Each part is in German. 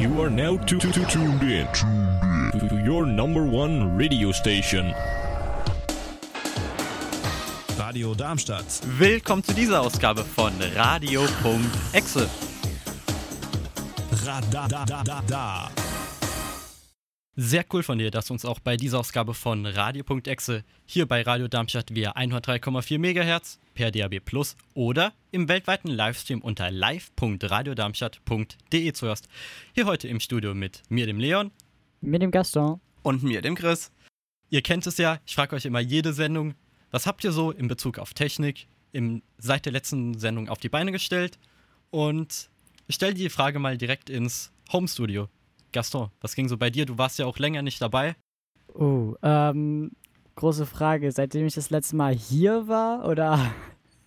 You are now tu- tu- tu- tuned in to your number one radio station. Radio Darmstadt. Willkommen zu dieser Ausgabe von Radio.exe. Radadadada. Sehr cool von dir, dass du uns auch bei dieser Ausgabe von Radio.exe hier bei Radio Darmstadt via 103,4 MHz per DAB Plus oder im weltweiten Livestream unter live.radiodarmstadt.de zuhörst. Hier heute im Studio mit mir, dem Leon. Mit dem Gaston. Und mir, dem Chris. Ihr kennt es ja, ich frage euch immer jede Sendung, was habt ihr so in Bezug auf Technik im, seit der letzten Sendung auf die Beine gestellt? Und ich stelle die Frage mal direkt ins Homestudio. Gaston, was ging so bei dir? Du warst ja auch länger nicht dabei. Oh, ähm, große Frage. Seitdem ich das letzte Mal hier war oder?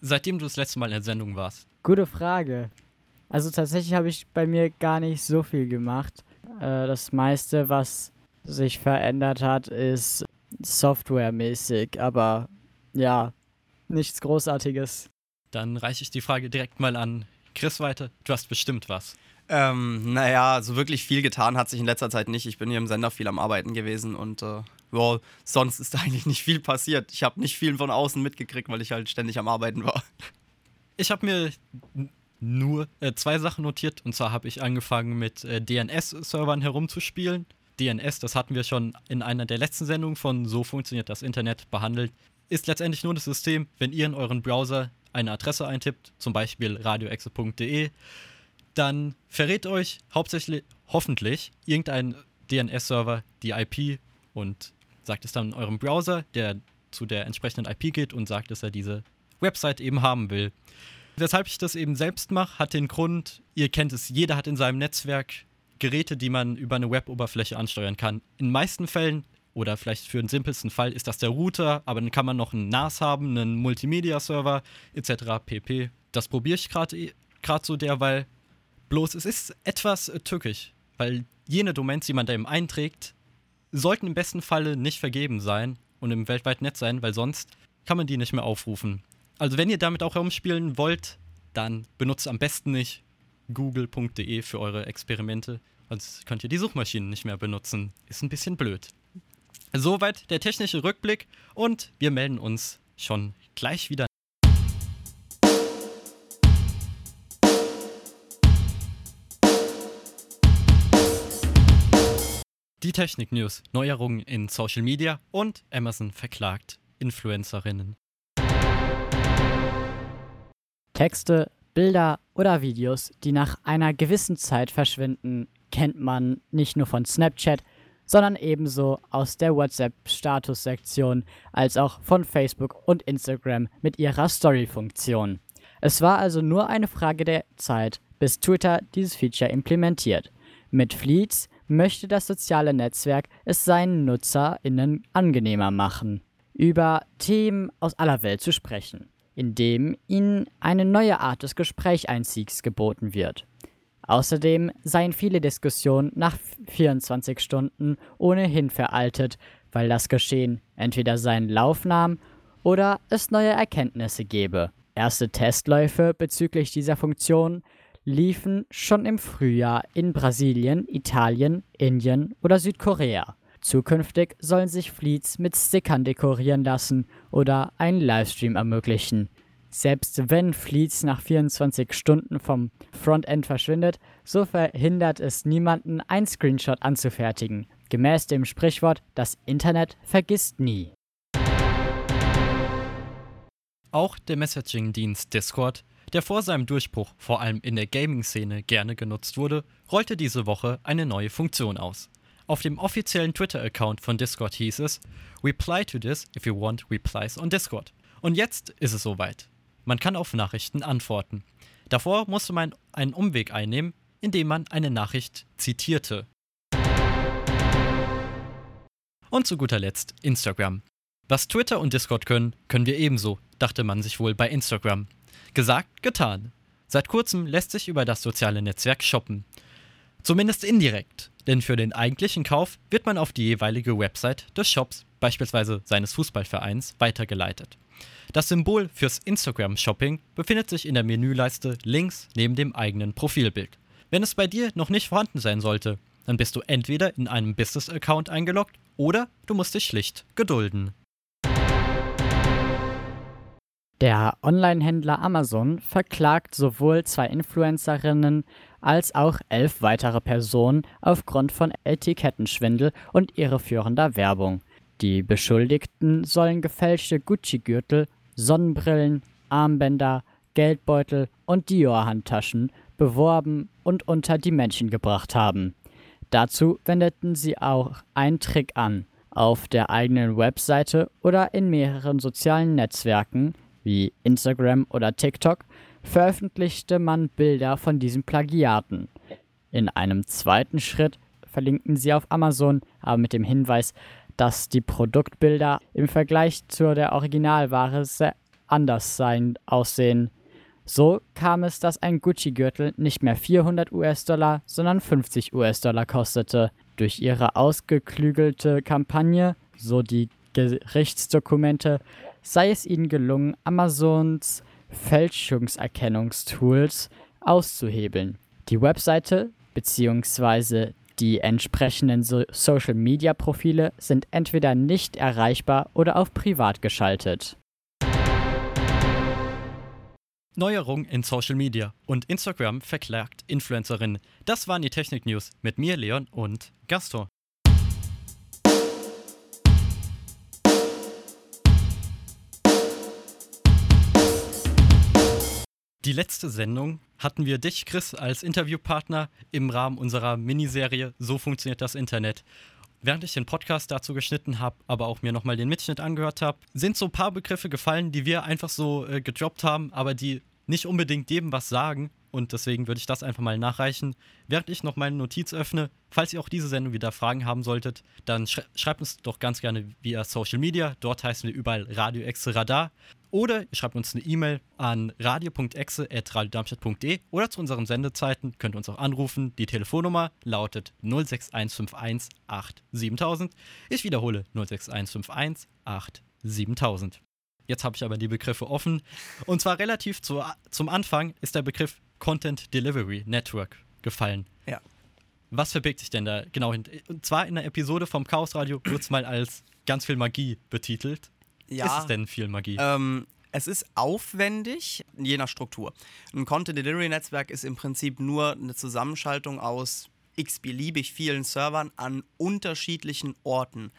Seitdem du das letzte Mal in der Sendung warst. Gute Frage. Also tatsächlich habe ich bei mir gar nicht so viel gemacht. Äh, das meiste, was sich verändert hat, ist softwaremäßig, aber ja, nichts Großartiges. Dann reiche ich die Frage direkt mal an Chris weiter. Du hast bestimmt was. Ähm, naja, so wirklich viel getan hat sich in letzter Zeit nicht. Ich bin hier im Sender viel am Arbeiten gewesen und äh, ja, sonst ist eigentlich nicht viel passiert. Ich habe nicht viel von außen mitgekriegt, weil ich halt ständig am Arbeiten war. Ich habe mir nur äh, zwei Sachen notiert und zwar habe ich angefangen mit äh, DNS-Servern herumzuspielen. DNS, das hatten wir schon in einer der letzten Sendungen von So funktioniert das Internet behandelt, ist letztendlich nur das System, wenn ihr in euren Browser eine Adresse eintippt, zum Beispiel radioexe.de, dann verrät euch hauptsächlich, hoffentlich, irgendein DNS-Server die IP und sagt es dann eurem Browser, der zu der entsprechenden IP geht und sagt, dass er diese Website eben haben will. Weshalb ich das eben selbst mache, hat den Grund, ihr kennt es, jeder hat in seinem Netzwerk Geräte, die man über eine Web-Oberfläche ansteuern kann. In meisten Fällen oder vielleicht für den simpelsten Fall ist das der Router, aber dann kann man noch einen NAS haben, einen Multimedia-Server etc. pp. Das probiere ich gerade gerade so derweil. Bloß es ist etwas tückisch, weil jene Domains, die man da eben einträgt, sollten im besten Falle nicht vergeben sein und im weltweiten Netz sein, weil sonst kann man die nicht mehr aufrufen. Also wenn ihr damit auch herumspielen wollt, dann benutzt am besten nicht google.de für eure Experimente, sonst könnt ihr die Suchmaschinen nicht mehr benutzen. Ist ein bisschen blöd. Soweit der technische Rückblick und wir melden uns schon gleich wieder. Die Technik-News, Neuerungen in Social Media und Amazon verklagt Influencerinnen. Texte, Bilder oder Videos, die nach einer gewissen Zeit verschwinden, kennt man nicht nur von Snapchat, sondern ebenso aus der WhatsApp-Statussektion als auch von Facebook und Instagram mit ihrer Story-Funktion. Es war also nur eine Frage der Zeit, bis Twitter dieses Feature implementiert. Mit Fleets möchte das soziale Netzwerk es seinen NutzerInnen angenehmer machen, über Themen aus aller Welt zu sprechen, indem ihnen eine neue Art des Gesprächeinstiegs geboten wird. Außerdem seien viele Diskussionen nach 24 Stunden ohnehin veraltet, weil das Geschehen entweder seinen Lauf nahm oder es neue Erkenntnisse gebe. Erste Testläufe bezüglich dieser Funktion liefen schon im Frühjahr in Brasilien, Italien, Indien oder Südkorea. Zukünftig sollen sich Fleets mit Stickern dekorieren lassen oder einen Livestream ermöglichen. Selbst wenn Fleets nach 24 Stunden vom Frontend verschwindet, so verhindert es niemanden, einen Screenshot anzufertigen. Gemäß dem Sprichwort, das Internet vergisst nie. Auch der Messaging-Dienst Discord, der vor seinem Durchbruch vor allem in der Gaming-Szene gerne genutzt wurde, rollte diese Woche eine neue Funktion aus. Auf dem offiziellen Twitter-Account von Discord hieß es: Reply to this if you want replies on Discord. Und jetzt ist es soweit. Man kann auf Nachrichten antworten. Davor musste man einen Umweg einnehmen, indem man eine Nachricht zitierte. Und zu guter Letzt Instagram. Was Twitter und Discord können, können wir ebenso, dachte man sich wohl bei Instagram. Gesagt, getan. Seit kurzem lässt sich über das soziale Netzwerk shoppen. Zumindest indirekt, denn für den eigentlichen Kauf wird man auf die jeweilige Website des Shops, beispielsweise seines Fußballvereins, weitergeleitet. Das Symbol fürs Instagram-Shopping befindet sich in der Menüleiste links neben dem eigenen Profilbild. Wenn es bei dir noch nicht vorhanden sein sollte, dann bist du entweder in einem Business-Account eingeloggt oder du musst dich schlicht gedulden. Der Online-Händler Amazon verklagt sowohl zwei Influencerinnen als auch elf weitere Personen aufgrund von Etikettenschwindel und irreführender Werbung. Die Beschuldigten sollen gefälschte Gucci-Gürtel, Sonnenbrillen, Armbänder, Geldbeutel und Dior-Handtaschen beworben und unter die Menschen gebracht haben. Dazu wendeten sie auch einen Trick an. Auf der eigenen Webseite oder in mehreren sozialen Netzwerken wie Instagram oder TikTok veröffentlichte man Bilder von diesen Plagiaten. In einem zweiten Schritt verlinkten sie auf Amazon, aber mit dem Hinweis, dass die Produktbilder im Vergleich zu der Originalware sehr anders sein aussehen. So kam es, dass ein Gucci-Gürtel nicht mehr 400 US-Dollar, sondern 50 US-Dollar kostete. Durch ihre ausgeklügelte Kampagne, so die Gerichtsdokumente, sei es ihnen gelungen, Amazons Fälschungserkennungstools auszuhebeln. Die Webseite bzw. die entsprechenden so Social-Media-Profile sind entweder nicht erreichbar oder auf privat geschaltet. Neuerung in Social Media und Instagram verklagt Influencerinnen. Das waren die Technik News mit mir, Leon und Gaston. Die letzte Sendung hatten wir dich, Chris, als Interviewpartner im Rahmen unserer Miniserie So funktioniert das Internet. Während ich den Podcast dazu geschnitten habe, aber auch mir nochmal den Mitschnitt angehört habe, sind so ein paar Begriffe gefallen, die wir einfach so äh, gedroppt haben, aber die nicht unbedingt jedem was sagen. Und deswegen würde ich das einfach mal nachreichen. Während ich noch meine Notiz öffne, falls ihr auch diese Sendung wieder Fragen haben solltet, dann schrei schreibt uns doch ganz gerne via Social Media. Dort heißen wir überall Radio Exe Radar. Oder ihr schreibt uns eine E-Mail an radio.exe.radiodarmstadt.de oder zu unseren Sendezeiten könnt ihr uns auch anrufen. Die Telefonnummer lautet 06151 87000. Ich wiederhole 06151 87000. Jetzt habe ich aber die Begriffe offen. Und zwar relativ zu, zum Anfang ist der Begriff Content Delivery Network gefallen. Ja. Was verbirgt sich denn da genau hin? Und zwar in der Episode vom Chaos Radio wird es mal als ganz viel Magie betitelt. Ja. Ist es denn viel Magie? Ähm, es ist aufwendig, je nach Struktur. Ein Content Delivery Netzwerk ist im Prinzip nur eine Zusammenschaltung aus x-beliebig vielen Servern an unterschiedlichen Orten.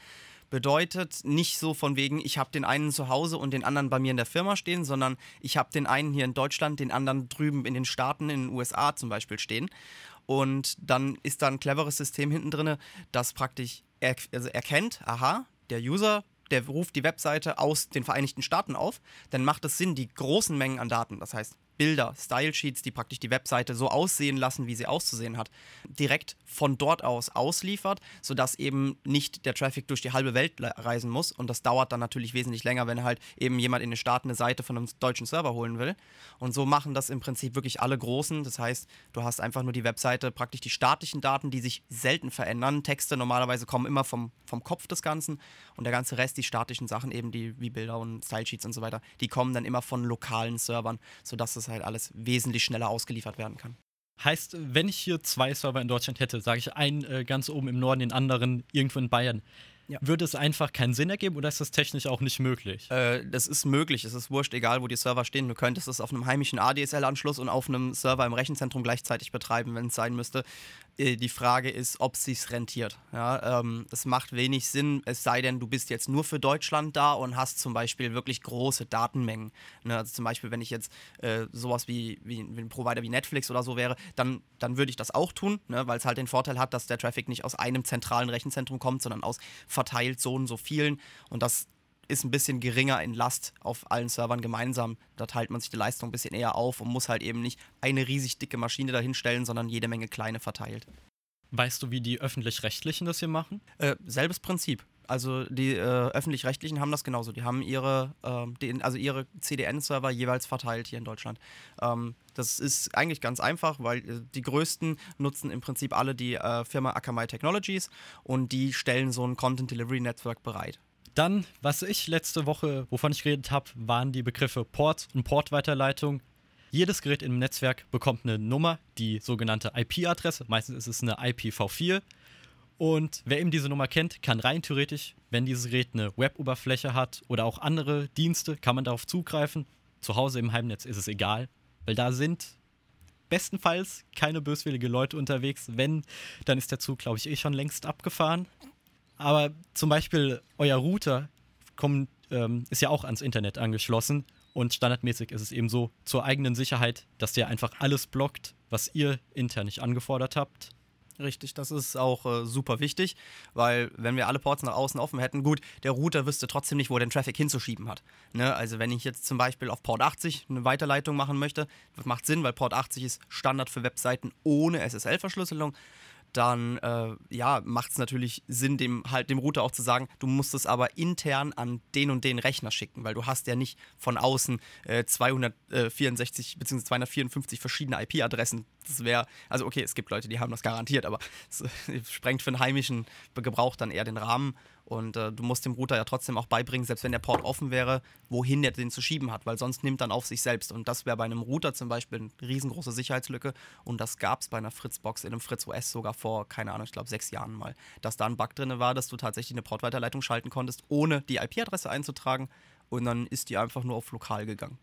Bedeutet nicht so von wegen, ich habe den einen zu Hause und den anderen bei mir in der Firma stehen, sondern ich habe den einen hier in Deutschland, den anderen drüben in den Staaten, in den USA zum Beispiel stehen. Und dann ist da ein cleveres System hinten drin, das praktisch er, also erkennt, aha, der User der ruft die Webseite aus den Vereinigten Staaten auf, dann macht es Sinn, die großen Mengen an Daten, das heißt Bilder, Style-Sheets, die praktisch die Webseite so aussehen lassen, wie sie auszusehen hat, direkt von dort aus ausliefert, sodass eben nicht der Traffic durch die halbe Welt reisen muss. Und das dauert dann natürlich wesentlich länger, wenn halt eben jemand in den Staaten eine Seite von einem deutschen Server holen will. Und so machen das im Prinzip wirklich alle Großen. Das heißt, du hast einfach nur die Webseite, praktisch die statischen Daten, die sich selten verändern. Texte normalerweise kommen immer vom, vom Kopf des Ganzen. Und der ganze Rest, die statischen Sachen, eben die wie Bilder und Style-Sheets und so weiter, die kommen dann immer von lokalen Servern, sodass es halt alles wesentlich schneller ausgeliefert werden kann. Heißt, wenn ich hier zwei Server in Deutschland hätte, sage ich einen äh, ganz oben im Norden, den anderen irgendwo in Bayern, ja. würde es einfach keinen Sinn ergeben oder ist das technisch auch nicht möglich? Äh, das ist möglich, es ist wurscht, egal wo die Server stehen. Du könntest es auf einem heimischen ADSL-Anschluss und auf einem Server im Rechenzentrum gleichzeitig betreiben, wenn es sein müsste. Äh, die Frage ist, ob es rentiert. Ja, ähm, es macht wenig Sinn, es sei denn, du bist jetzt nur für Deutschland da und hast zum Beispiel wirklich große Datenmengen. Ne, also zum Beispiel, wenn ich jetzt äh, sowas wie, wie, wie, ein Provider wie Netflix oder so wäre, dann, dann würde ich das auch tun, ne, weil es halt den Vorteil hat, dass der Traffic nicht aus einem zentralen Rechenzentrum kommt, sondern aus verteilt so und so vielen. Und das ist ein bisschen geringer in Last auf allen Servern gemeinsam. Da teilt man sich die Leistung ein bisschen eher auf und muss halt eben nicht eine riesig dicke Maschine dahinstellen, sondern jede Menge kleine verteilt. Weißt du, wie die öffentlich-rechtlichen das hier machen? Äh, selbes Prinzip. Also die äh, öffentlich-rechtlichen haben das genauso. Die haben ihre, äh, also ihre CDN-Server jeweils verteilt hier in Deutschland. Ähm, das ist eigentlich ganz einfach, weil äh, die größten nutzen im Prinzip alle die äh, Firma Akamai Technologies und die stellen so ein Content Delivery Network bereit. Dann, was ich letzte Woche, wovon ich geredet habe, waren die Begriffe Port und Portweiterleitung. Jedes Gerät im Netzwerk bekommt eine Nummer, die sogenannte IP-Adresse. Meistens ist es eine IPv4. Und wer eben diese Nummer kennt, kann rein theoretisch, wenn dieses Gerät eine Web-Oberfläche hat oder auch andere Dienste, kann man darauf zugreifen. Zu Hause im Heimnetz ist es egal, weil da sind bestenfalls keine böswillige Leute unterwegs. Wenn, dann ist der Zug, glaube ich, eh schon längst abgefahren. Aber zum Beispiel euer Router kommt, ähm, ist ja auch ans Internet angeschlossen und standardmäßig ist es eben so zur eigenen Sicherheit, dass der einfach alles blockt, was ihr intern nicht angefordert habt. Richtig, das ist auch äh, super wichtig, weil wenn wir alle Ports nach außen offen hätten, gut, der Router wüsste trotzdem nicht, wo er den Traffic hinzuschieben hat. Ne? Also wenn ich jetzt zum Beispiel auf Port 80 eine Weiterleitung machen möchte, das macht Sinn, weil Port 80 ist Standard für Webseiten ohne SSL-Verschlüsselung dann äh, ja, macht es natürlich Sinn, dem halt dem Router auch zu sagen, du musst es aber intern an den und den Rechner schicken, weil du hast ja nicht von außen äh, 264 bzw. 254 verschiedene IP-Adressen. Das wäre, also okay, es gibt Leute, die haben das garantiert, aber es sprengt für einen heimischen Gebrauch dann eher den Rahmen. Und äh, du musst dem Router ja trotzdem auch beibringen, selbst wenn der Port offen wäre, wohin der den zu schieben hat, weil sonst nimmt dann auf sich selbst. Und das wäre bei einem Router zum Beispiel eine riesengroße Sicherheitslücke. Und das gab es bei einer Fritzbox in einem Fritz OS sogar vor, keine Ahnung, ich glaube sechs Jahren mal. Dass da ein Bug drin war, dass du tatsächlich eine Portweiterleitung schalten konntest, ohne die IP-Adresse einzutragen. Und dann ist die einfach nur auf lokal gegangen.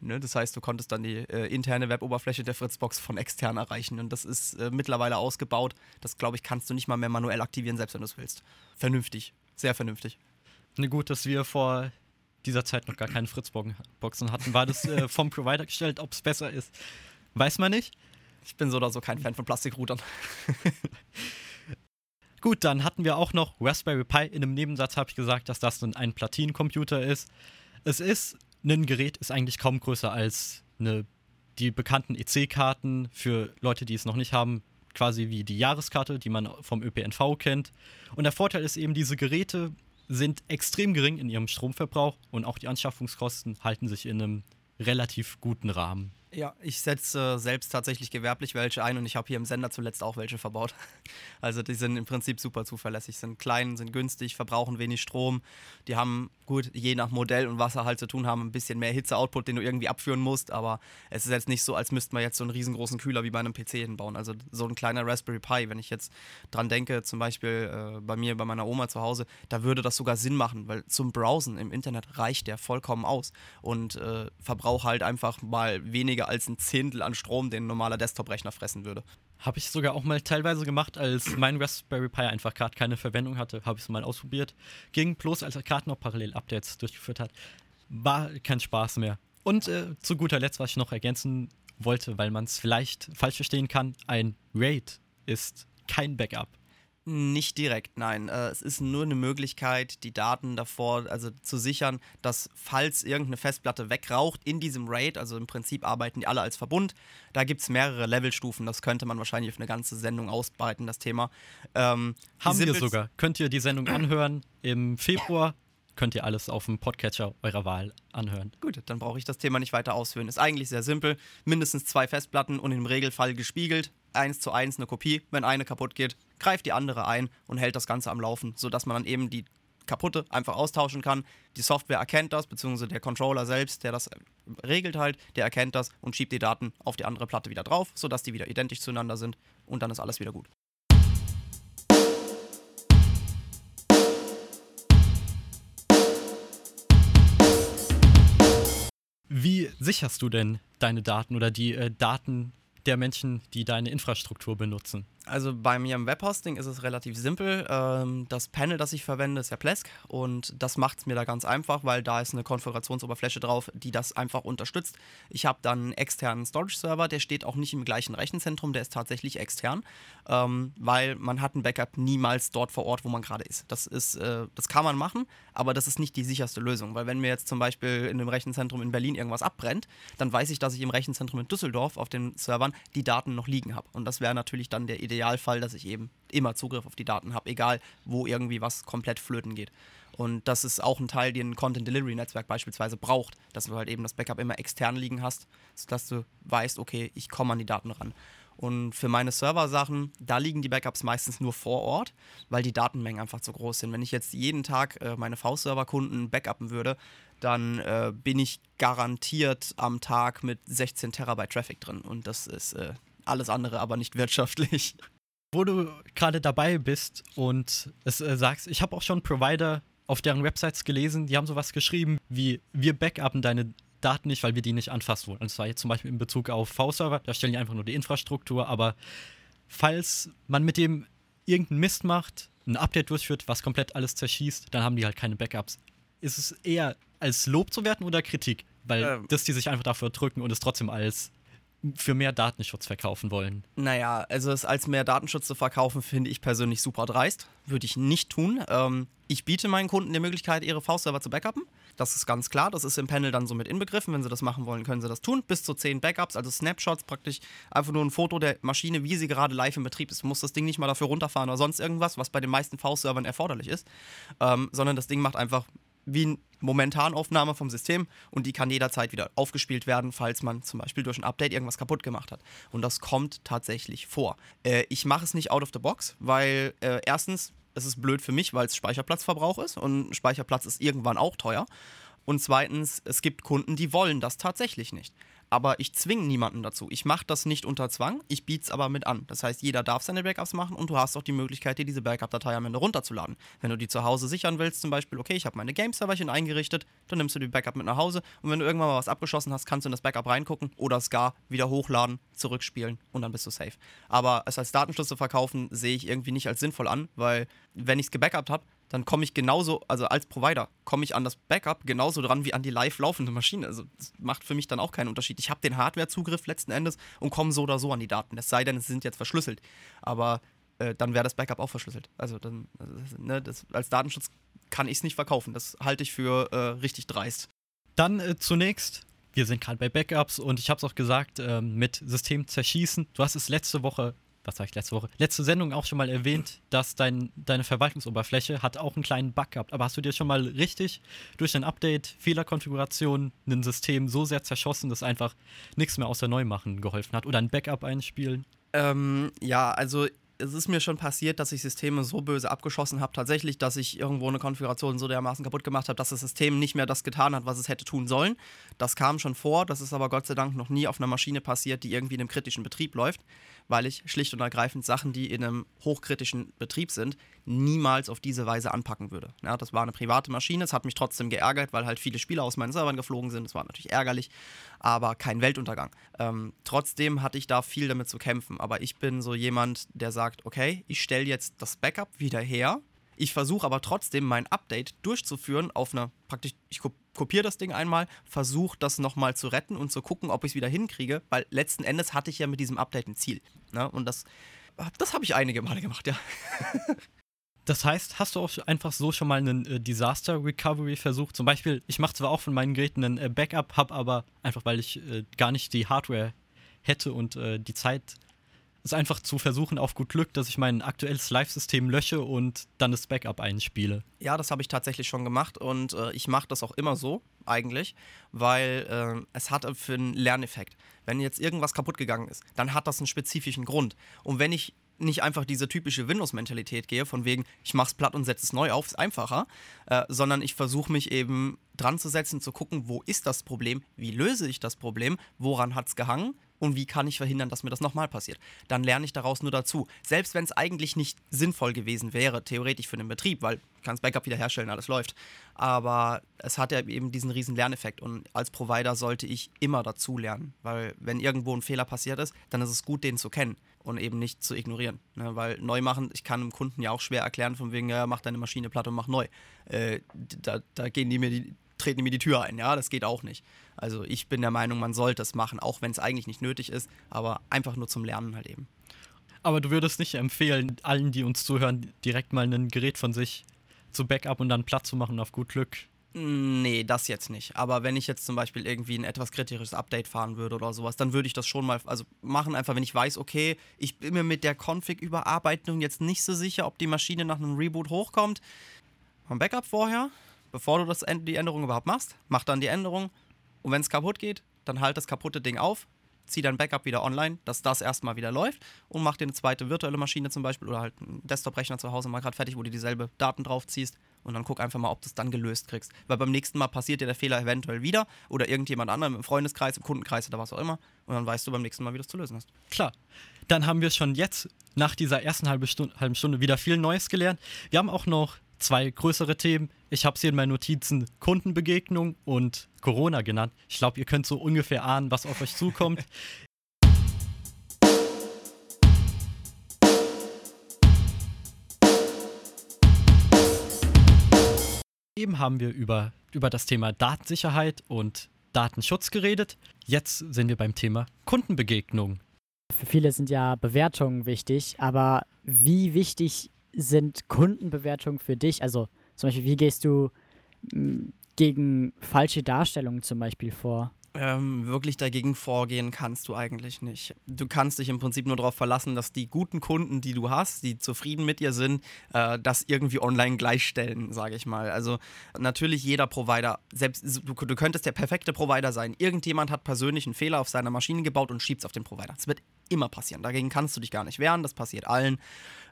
Ne? Das heißt, du konntest dann die äh, interne Weboberfläche der Fritzbox von extern erreichen. Und das ist äh, mittlerweile ausgebaut. Das, glaube ich, kannst du nicht mal mehr manuell aktivieren, selbst wenn du es willst. Vernünftig. Sehr vernünftig. Ne, gut, dass wir vor dieser Zeit noch gar keine Fritzboxen hatten. War das äh, vom Provider gestellt, ob es besser ist? Weiß man nicht. Ich bin so oder so kein Fan von Plastikroutern. Gut, dann hatten wir auch noch Raspberry Pi. In einem Nebensatz habe ich gesagt, dass das ein Platinencomputer ist. Es ist ein Gerät, ist eigentlich kaum größer als eine, die bekannten EC-Karten für Leute, die es noch nicht haben, quasi wie die Jahreskarte, die man vom ÖPNV kennt. Und der Vorteil ist eben, diese Geräte sind extrem gering in ihrem Stromverbrauch und auch die Anschaffungskosten halten sich in einem relativ guten Rahmen. Ja, ich setze selbst tatsächlich gewerblich welche ein und ich habe hier im Sender zuletzt auch welche verbaut. Also die sind im Prinzip super zuverlässig, sind klein, sind günstig, verbrauchen wenig Strom. Die haben gut, je nach Modell und was sie halt zu tun haben, ein bisschen mehr Hitze-Output, den du irgendwie abführen musst, aber es ist jetzt nicht so, als müsste man jetzt so einen riesengroßen Kühler wie bei einem PC hinbauen. Also so ein kleiner Raspberry Pi, wenn ich jetzt dran denke, zum Beispiel äh, bei mir, bei meiner Oma zu Hause, da würde das sogar Sinn machen, weil zum Browsen im Internet reicht der vollkommen aus und äh, verbraucht halt einfach mal weniger weniger als ein Zehntel an Strom, den ein normaler Desktop-Rechner fressen würde. Habe ich sogar auch mal teilweise gemacht, als mein Raspberry Pi einfach gerade keine Verwendung hatte, habe ich es mal ausprobiert. Ging bloß, als er gerade noch parallel Updates durchgeführt hat. War kein Spaß mehr. Und äh, zu guter Letzt, was ich noch ergänzen wollte, weil man es vielleicht falsch verstehen kann, ein RAID ist kein Backup. Nicht direkt, nein. Äh, es ist nur eine Möglichkeit, die Daten davor also zu sichern, dass falls irgendeine Festplatte wegraucht in diesem RAID, also im Prinzip arbeiten die alle als Verbund, da gibt es mehrere Levelstufen, das könnte man wahrscheinlich auf eine ganze Sendung ausbreiten, das Thema. Ähm, Haben wir sogar. Könnt ihr die Sendung anhören im Februar? Könnt ihr alles auf dem Podcatcher eurer Wahl anhören. Gut, dann brauche ich das Thema nicht weiter ausführen. Ist eigentlich sehr simpel. Mindestens zwei Festplatten und im Regelfall gespiegelt. Eins zu eins eine Kopie. Wenn eine kaputt geht, greift die andere ein und hält das Ganze am Laufen, sodass man dann eben die kaputte einfach austauschen kann. Die Software erkennt das, beziehungsweise der Controller selbst, der das regelt halt, der erkennt das und schiebt die Daten auf die andere Platte wieder drauf, sodass die wieder identisch zueinander sind und dann ist alles wieder gut. Wie sicherst du denn deine Daten oder die äh, Daten der Menschen, die deine Infrastruktur benutzen? Also bei mir im Webhosting ist es relativ simpel. Ähm, das Panel, das ich verwende, ist ja Plesk und das macht es mir da ganz einfach, weil da ist eine Konfigurationsoberfläche drauf, die das einfach unterstützt. Ich habe dann einen externen Storage-Server, der steht auch nicht im gleichen Rechenzentrum, der ist tatsächlich extern, ähm, weil man hat ein Backup niemals dort vor Ort, wo man gerade ist. Das ist, äh, das kann man machen, aber das ist nicht die sicherste Lösung, weil wenn mir jetzt zum Beispiel in einem Rechenzentrum in Berlin irgendwas abbrennt, dann weiß ich, dass ich im Rechenzentrum in Düsseldorf auf den Servern die Daten noch liegen habe und das wäre natürlich dann der Ideal Idealfall, dass ich eben immer Zugriff auf die Daten habe, egal wo irgendwie was komplett flöten geht. Und das ist auch ein Teil, den ein Content Delivery Netzwerk beispielsweise braucht, dass du halt eben das Backup immer extern liegen hast, sodass du weißt, okay, ich komme an die Daten ran. Und für meine Server-Sachen, da liegen die Backups meistens nur vor Ort, weil die Datenmengen einfach zu groß sind. Wenn ich jetzt jeden Tag äh, meine V-Server-Kunden backuppen würde, dann äh, bin ich garantiert am Tag mit 16 Terabyte Traffic drin. Und das ist äh, alles andere, aber nicht wirtschaftlich. Wo du gerade dabei bist und es äh, sagst, ich habe auch schon Provider auf deren Websites gelesen, die haben sowas geschrieben wie, wir backuppen deine Daten nicht, weil wir die nicht anfassen wollen. Und zwar jetzt zum Beispiel in Bezug auf V-Server, da stellen die einfach nur die Infrastruktur, aber falls man mit dem irgendeinen Mist macht, ein Update durchführt, was komplett alles zerschießt, dann haben die halt keine Backups. Ist es eher als Lob zu werten oder Kritik? Weil Ähm. dass die sich einfach dafür drücken und es trotzdem als für mehr Datenschutz verkaufen wollen. Naja, also es als mehr Datenschutz zu verkaufen, finde ich persönlich super dreist. Würde ich nicht tun. Ähm, ich biete meinen Kunden die Möglichkeit, ihre V-Server zu backuppen. Das ist ganz klar. Das ist im Panel dann so mit inbegriffen. Wenn sie das machen wollen, können sie das tun. Bis zu 10 Backups, also Snapshots, praktisch einfach nur ein Foto der Maschine, wie sie gerade live im Betrieb ist. Du musst das Ding nicht mal dafür runterfahren oder sonst irgendwas, was bei den meisten V-Servern erforderlich ist. Ähm, sondern das Ding macht einfach wie eine Momentanaufnahme vom System und die kann jederzeit wieder aufgespielt werden, falls man zum Beispiel durch ein Update irgendwas kaputt gemacht hat. Und das kommt tatsächlich vor. Äh, ich mache es nicht out of the box, weil äh, erstens, es ist blöd für mich, weil es Speicherplatzverbrauch ist und Speicherplatz ist irgendwann auch teuer. Und zweitens, es gibt Kunden, die wollen das tatsächlich nicht. Aber ich zwinge niemanden dazu. Ich mache das nicht unter Zwang, ich biete es aber mit an. Das heißt, jeder darf seine Backups machen und du hast auch die Möglichkeit, dir diese Backup-Datei am Ende runterzuladen. Wenn du die zu Hause sichern willst, zum Beispiel, okay, ich habe meine Game-Serverchen eingerichtet, dann nimmst du die Backup mit nach Hause und wenn du irgendwann mal was abgeschossen hast, kannst du in das Backup reingucken oder es gar wieder hochladen, zurückspielen und dann bist du safe. Aber es als Datenschutz zu verkaufen, sehe ich irgendwie nicht als sinnvoll an, weil wenn ich es gebackupt habe, dann komme ich genauso, also als Provider, komme ich an das Backup genauso dran wie an die live laufende Maschine. Also das macht für mich dann auch keinen Unterschied. Ich habe den Hardware-Zugriff letzten Endes und komme so oder so an die Daten. Es sei denn, es sind jetzt verschlüsselt. Aber äh, dann wäre das Backup auch verschlüsselt. Also dann, äh, ne, das, als Datenschutz kann ich es nicht verkaufen. Das halte ich für äh, richtig dreist. Dann äh, zunächst, wir sind gerade bei Backups und ich habe es auch gesagt, ähm, mit System zerschießen. Du hast es letzte Woche, was sag ich letzte Woche, letzte Sendung auch schon mal erwähnt, dass dein, deine Verwaltungsoberfläche hat auch einen kleinen Bug gehabt. Aber hast du dir schon mal richtig durch ein Update, Fehlerkonfiguration, ein System so sehr zerschossen, dass einfach nichts mehr außer Neumachen geholfen hat? Oder ein Backup einspielen? Ähm, ja, also es ist mir schon passiert, dass ich Systeme so böse abgeschossen habe, tatsächlich, dass ich irgendwo eine Konfiguration so dermaßen kaputt gemacht habe, dass das System nicht mehr das getan hat, was es hätte tun sollen. Das kam schon vor, das ist aber Gott sei Dank noch nie auf einer Maschine passiert, die irgendwie in einem kritischen Betrieb läuft, weil ich schlicht und ergreifend Sachen, die in einem hochkritischen Betrieb sind, niemals auf diese Weise anpacken würde. Ja, das war eine private Maschine, es hat mich trotzdem geärgert, weil halt viele Spieler aus meinen Servern geflogen sind, das war natürlich ärgerlich, aber kein Weltuntergang. Ähm, trotzdem hatte ich da viel damit zu kämpfen, aber ich bin so jemand, der sagt, okay, ich stelle jetzt das Backup wieder her, ich versuche aber trotzdem mein Update durchzuführen auf einer praktisch, ich ko kopiere das Ding einmal, versuche das nochmal zu retten und zu gucken, ob ich es wieder hinkriege, weil letzten Endes hatte ich ja mit diesem Update ein Ziel. Ne? Und das, das habe ich einige Male gemacht, ja. Das heißt, hast du auch einfach so schon mal einen äh, Disaster Recovery versucht? Zum Beispiel, ich mache zwar auch von meinen Geräten einen äh, Backup, habe aber einfach, weil ich äh, gar nicht die Hardware hätte und äh, die Zeit, ist einfach zu versuchen, auf gut Glück, dass ich mein aktuelles Live-System lösche und dann das Backup einspiele. Ja, das habe ich tatsächlich schon gemacht und äh, ich mache das auch immer so, eigentlich, weil äh, es hat für einen Lerneffekt. Wenn jetzt irgendwas kaputt gegangen ist, dann hat das einen spezifischen Grund. Und wenn ich nicht einfach diese typische Windows-Mentalität gehe, von wegen, ich mach's platt und setze es neu auf, ist einfacher, äh, sondern ich versuche mich eben dran zu setzen, zu gucken, wo ist das Problem, wie löse ich das Problem, woran hat's gehangen und wie kann ich verhindern, dass mir das nochmal passiert. Dann lerne ich daraus nur dazu. Selbst wenn es eigentlich nicht sinnvoll gewesen wäre, theoretisch für den Betrieb, weil du kannst Backup wiederherstellen, alles läuft. Aber es hat ja eben diesen riesen Lerneffekt und als Provider sollte ich immer dazu lernen, weil wenn irgendwo ein Fehler passiert ist, dann ist es gut, den zu kennen und eben nicht zu ignorieren. Ne? Weil neu machen, ich kann einem Kunden ja auch schwer erklären, von wegen, ja, mach deine Maschine platt und mach neu. Äh, da, da gehen die mir die, treten die mir die Tür ein, ja, das geht auch nicht. Also ich bin der Meinung, man sollte es machen, auch wenn es eigentlich nicht nötig ist, aber einfach nur zum Lernen halt eben. Aber du würdest nicht empfehlen, allen, die uns zuhören, direkt mal ein Gerät von sich zu Backup und dann platt zu machen auf gut Glück. Nee, das jetzt nicht. Aber wenn ich jetzt zum Beispiel irgendwie ein etwas kritisches Update fahren würde oder sowas, dann würde ich das schon mal also machen, einfach wenn ich weiß, okay, ich bin mir mit der Config-Überarbeitung jetzt nicht so sicher, ob die Maschine nach einem Reboot hochkommt. Mach ein Backup vorher, bevor du das, die Änderung überhaupt machst, mach dann die Änderung und wenn es kaputt geht, dann halt das kaputte Ding auf, zieh dein Backup wieder online, dass das erstmal wieder läuft und mach dir eine zweite virtuelle Maschine zum Beispiel oder halt einen Desktop-Rechner zu Hause mal gerade fertig, wo du dieselbe Daten drauf ziehst und dann guck einfach mal, ob du es dann gelöst kriegst. Weil beim nächsten Mal passiert dir der Fehler eventuell wieder oder irgendjemand anderem im Freundeskreis, im Kundenkreis oder was auch immer und dann weißt du beim nächsten Mal, wie du es zu lösen hast. Klar. Dann haben wir schon jetzt nach dieser ersten halben Stunde, halben Stunde wieder viel Neues gelernt. Wir haben auch noch zwei größere Themen. Ich habe sie in meinen Notizen Kundenbegegnung und Corona genannt. Ich glaube, ihr könnt so ungefähr ahnen, was auf euch zukommt. Eben haben wir über, über das Thema Datensicherheit und Datenschutz geredet. Jetzt sind wir beim Thema Kundenbegegnung. Für viele sind ja Bewertungen wichtig, aber wie wichtig sind Kundenbewertungen für dich? Also zum Beispiel, wie gehst du m, gegen falsche Darstellungen zum Beispiel vor? Ähm, wirklich dagegen vorgehen kannst du eigentlich nicht. Du kannst dich im Prinzip nur darauf verlassen, dass die guten Kunden, die du hast, die zufrieden mit dir sind, äh, das irgendwie online gleichstellen, sage ich mal. Also natürlich jeder Provider, selbst du, du könntest der perfekte Provider sein. Irgendjemand hat persönlich einen Fehler auf seiner Maschine gebaut und schiebt es auf den Provider. Das wird immer passieren. Dagegen kannst du dich gar nicht wehren. Das passiert allen.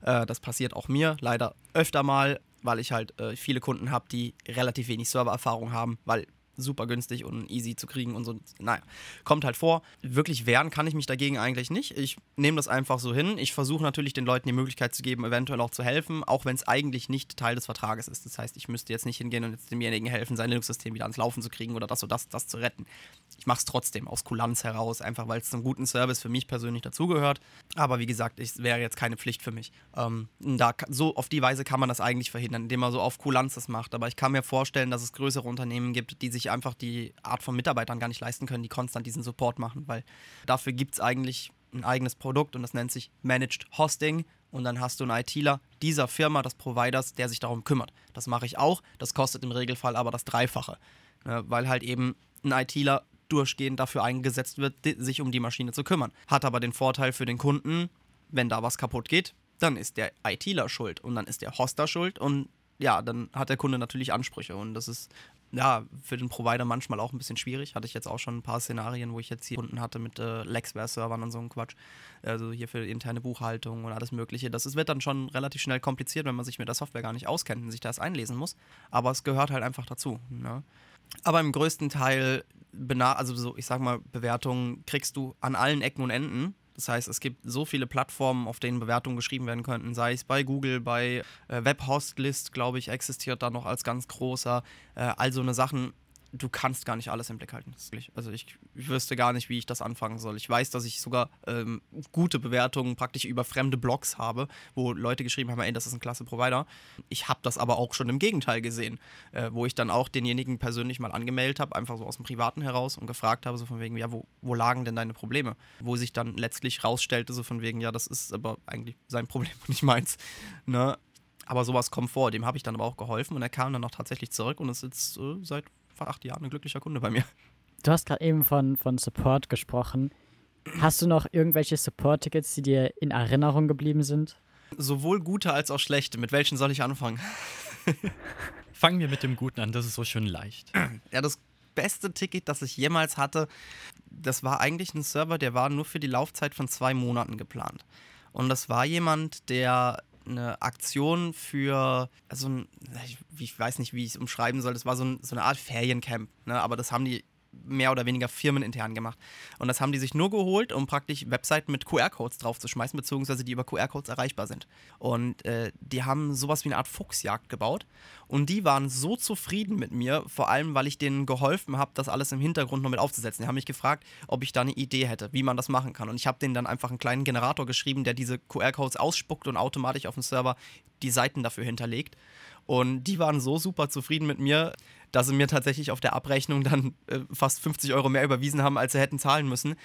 Äh, das passiert auch mir leider öfter mal, weil ich halt äh, viele Kunden habe, die relativ wenig Servererfahrung haben, weil super günstig und easy zu kriegen und so. Naja, kommt halt vor. Wirklich wehren kann ich mich dagegen eigentlich nicht. Ich nehme das einfach so hin. Ich versuche natürlich den Leuten die Möglichkeit zu geben, eventuell auch zu helfen, auch wenn es eigentlich nicht Teil des Vertrages ist. Das heißt, ich müsste jetzt nicht hingehen und jetzt demjenigen helfen, sein Linux-System wieder ans Laufen zu kriegen oder das oder das, das zu retten. Ich mache es trotzdem aus Kulanz heraus, einfach weil es zum guten Service für mich persönlich dazugehört. Aber wie gesagt, es wäre jetzt keine Pflicht für mich. Ähm, da, so auf die Weise kann man das eigentlich verhindern, indem man so auf Kulanz das macht. Aber ich kann mir vorstellen, dass es größere Unternehmen gibt, die sich einfach die Art von Mitarbeitern gar nicht leisten können, die konstant diesen Support machen, weil dafür gibt es eigentlich ein eigenes Produkt und das nennt sich Managed Hosting und dann hast du einen ITler dieser Firma, des Providers, der sich darum kümmert. Das mache ich auch, das kostet im Regelfall aber das Dreifache, ne, weil halt eben ein ITler durchgehend dafür eingesetzt wird, sich um die Maschine zu kümmern. Hat aber den Vorteil für den Kunden, wenn da was kaputt geht, dann ist der ITler schuld und dann ist der Hoster schuld und ja, dann hat der Kunde natürlich Ansprüche und das ist ja für den Provider manchmal auch ein bisschen schwierig. Hatte ich jetzt auch schon ein paar Szenarien, wo ich jetzt hier Kunden hatte mit äh, Lexware-Servern und so ein Quatsch. Also hier für interne Buchhaltung und alles Mögliche. Das ist, wird dann schon relativ schnell kompliziert, wenn man sich mit der Software gar nicht auskennt und sich das einlesen muss. Aber es gehört halt einfach dazu. Ne? Aber im größten Teil, also so, ich sag mal, Bewertungen kriegst du an allen Ecken und Enden. Das heißt, es gibt so viele Plattformen, auf denen Bewertungen geschrieben werden könnten, sei es bei Google, bei äh, Webhostlist, glaube ich, existiert da noch als ganz großer. Äh, all so eine Sachen du kannst gar nicht alles im Blick halten. Also ich, ich, wüsste gar nicht, wie ich das anfangen soll. Ich weiß, dass ich sogar ähm, gute Bewertungen praktisch über fremde Blogs habe, wo Leute geschrieben haben, ey, das ist ein klasse Provider. Ich habe das aber auch schon im Gegenteil gesehen, äh, wo ich dann auch denjenigen persönlich mal angemeldet habe, einfach so aus dem Privaten heraus und gefragt habe, so von wegen, ja, wo, wo lagen denn deine Probleme? Wo sich dann letztlich rausstellte, so von wegen, ja, das ist aber eigentlich sein Problem und nicht meins. Ne? Aber sowas kommt vor, dem habe ich dann aber auch geholfen und er kam dann auch tatsächlich zurück und ist jetzt äh, seit vor acht Jahren ein glücklicher Kunde bei mir. Du hast gerade eben von, von Support gesprochen. Hast du noch irgendwelche Support-Tickets, die dir in Erinnerung geblieben sind? Sowohl gute als auch schlechte. Mit welchen soll ich anfangen? Fangen wir mit dem Guten an, das ist so schön leicht. Ja, das beste Ticket, das ich jemals hatte, das war eigentlich ein Server, der war nur für die Laufzeit von zwei Monaten geplant. Und das war jemand, der eine Aktion für, also ich, weiß nicht, wie ich es umschreiben soll, das war so, ein, so eine Art Feriencamp, ne? aber das haben die mehr oder weniger firmenintern gemacht. Und das haben die sich nur geholt, um praktisch Webseiten mit QR-Codes draufzuschmeißen, beziehungsweise die über QR-Codes erreichbar sind. Und äh, die haben sowas wie eine Art Fuchsjagd gebaut. Und die waren so zufrieden mit mir, vor allem, weil ich denen geholfen habe, das alles im Hintergrund noch mit aufzusetzen. Die haben mich gefragt, ob ich da eine Idee hätte, wie man das machen kann. Und ich habe denen dann einfach einen kleinen Generator geschrieben, der diese QR-Codes ausspuckt und automatisch auf dem Server die Seiten dafür hinterlegt. Und die waren so super zufrieden mit mir, dass sie mir tatsächlich auf der Abrechnung dann äh, fast 50 Euro mehr überwiesen haben, als sie hätten zahlen müssen.